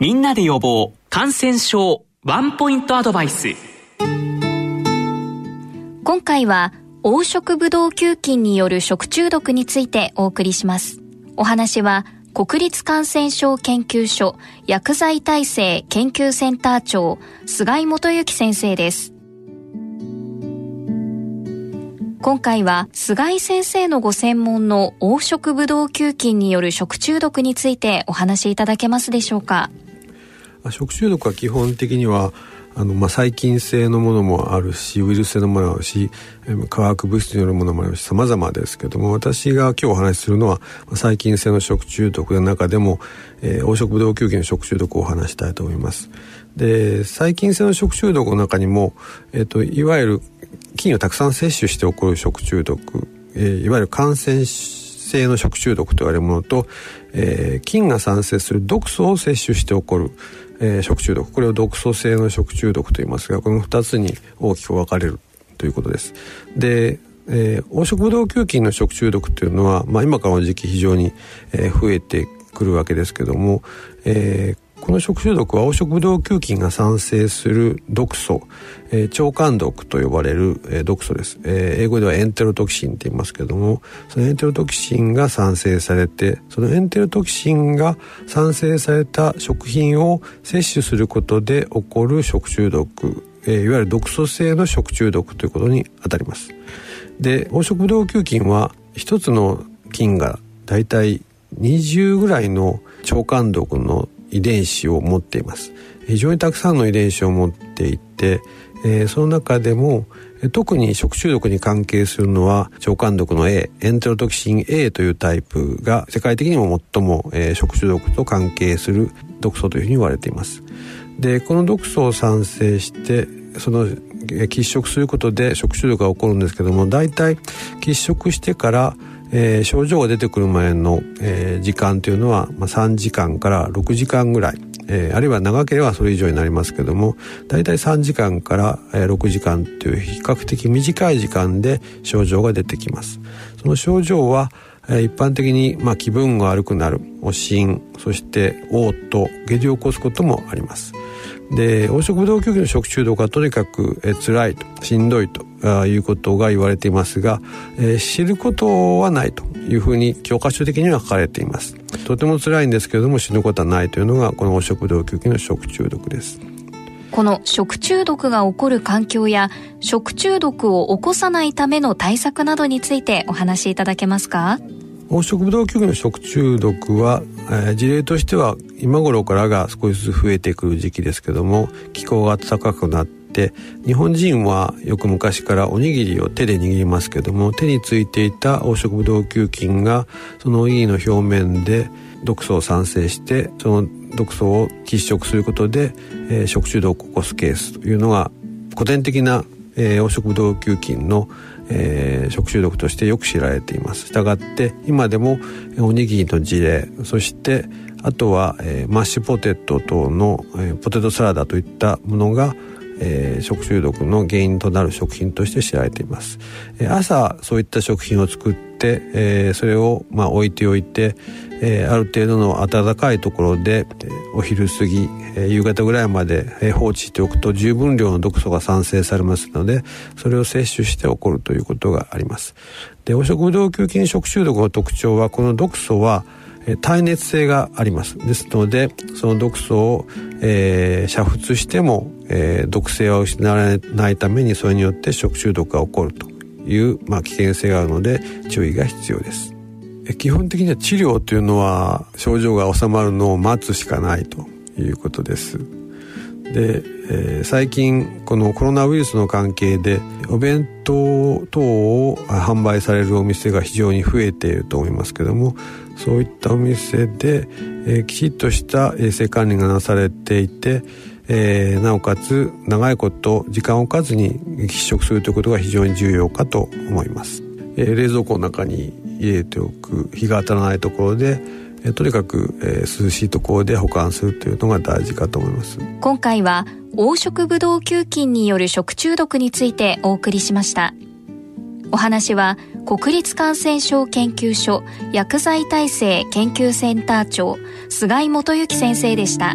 みんなで予防感染症ワンポイントアドバイス。今回は黄色ブドウ球菌による食中毒についてお送りします。お話は国立感染症研究所薬剤耐性研究センター長菅井元幸先生です。今回は菅井先生のご専門の黄色ブドウ球菌による食中毒についてお話しいただけますでしょうか？食中毒は基本的にはあの、まあ、細菌性のものもあるしウイルス性のものもあるし化学物質によるものもあるし様々ですけども私が今日お話しするのは細菌性の食中毒の中でも、えー、黄色ブドウ球菌の食中毒をお話したいと思います。で細菌性の食中毒の中にも、えーと、いわゆる菌をたくさん摂取して起こる食中毒、えー、いわゆる感染症性の食中毒と言われるものと、えー、菌が産生する毒素を摂取して起こる、えー、食中毒これを毒素性の食中毒と言いますがこの2つに大きく分かれるということです。でえー、黄色ブドウ球菌の食中毒というのは、まあ、今からの時期非常に、えー、増えてくるわけですけども、えー、この食中毒は黄色ブドウ球菌が産生する毒素、えー、腸管毒と呼ばれる、えー、毒素です、えー、英語ではエンテロトキシンって言いますけどもそのエンテロトキシンが産生されてそのエンテロトキシンが産生された食品を摂取することで起こる食中毒、えー、いわゆる毒素性の食中毒ということにあたります。で黄色ブドウ球菌は一つの菌がだいたい20ぐらいの腸管毒の遺伝子を持っています。非常にたくさんの遺伝子を持っていて、えー、その中でも特に食中毒に関係するのは腸管毒の A エンテロトキシン A というタイプが世界的にも最も、えー、食中毒と関係する毒素というふうに言われています。でこの毒素を産生してその喫食することで食中毒が起こるんですけども大体喫食してからえー、症状が出てくる前の、えー、時間というのは、まあ、3時間から6時間ぐらい、えー、あるいは長ければそれ以上になりますけども大体3時間から、えー、6時間という比較的短い時間で症状が出てきます。その症状は、えー、一般的に、まあ、気分が悪くなるおしんそして嘔吐下痢を起こすこともあります。で黄色ブドウ球菌の食中毒はとにかく、えー、辛いとしんどいということが言われていますが、えー、知ることはないというふうに教科書的には書かれています。とても辛いんですけれども死ぬことはないというのがこの黄色ブドウ球菌の食中毒です。この食中毒が起こる環境や食中毒を起こさないための対策などについてお話しいただけますか？黄色ブドウ球菌の食中毒は、えー、事例としては今頃からが少しずつ増えてくる時期ですけども気候が暖かくなって日本人はよく昔からおにぎりを手で握りますけども手についていた黄色ブドウ球菌がそのおにぎりの表面で毒素を産生してその毒素を喫食することで、えー、食中毒を起こすケースというのが古典的な、えー、黄色ブドウ球菌のえー、食中毒としてよく知られています。したがって今でもおにぎりの事例そしてあとは、えー、マッシュポテト等の、えー、ポテトサラダといったものが、えー、食中毒の原因となる食品として知られています、えー、朝そういった食品を作っ、えー、それを、まあ、置いておいて、えー、ある程度の暖かいところで、え、お昼過ぎ、えー、夕方ぐらいまで、放置しておくと十分量の毒素が産生されますのでそれを摂取して起こるということがあります。で黄色ブドウ球菌食中毒の特徴はこの毒素は耐熱性があります。ですのでその毒素を、えー、煮沸しても、えー、毒性は失われないためにそれによって食中毒が起こると。いう、まあ、危険性があるので注意が必要です。基本的には治療というのは症状が治まるのを待つしかないということです。で、えー、最近このコロナウイルスの関係でお弁当等を販売されるお店が非常に増えていると思いますけどもそういったお店で、えー、きちっとした衛生管理がなされていて、えー、なおかつ長いこと時間を置かずに喫食するということが非常に重要かと思います、えー、冷蔵庫の中に入れておく日が当たらないところでえとにかく、えー、涼しいところで保管するというのが大事かと思います。今回は黄色ブドウ球菌による食中毒についてお送りしました。お話は国立感染症研究所薬剤耐性研究センター長菅井元幸先生でした。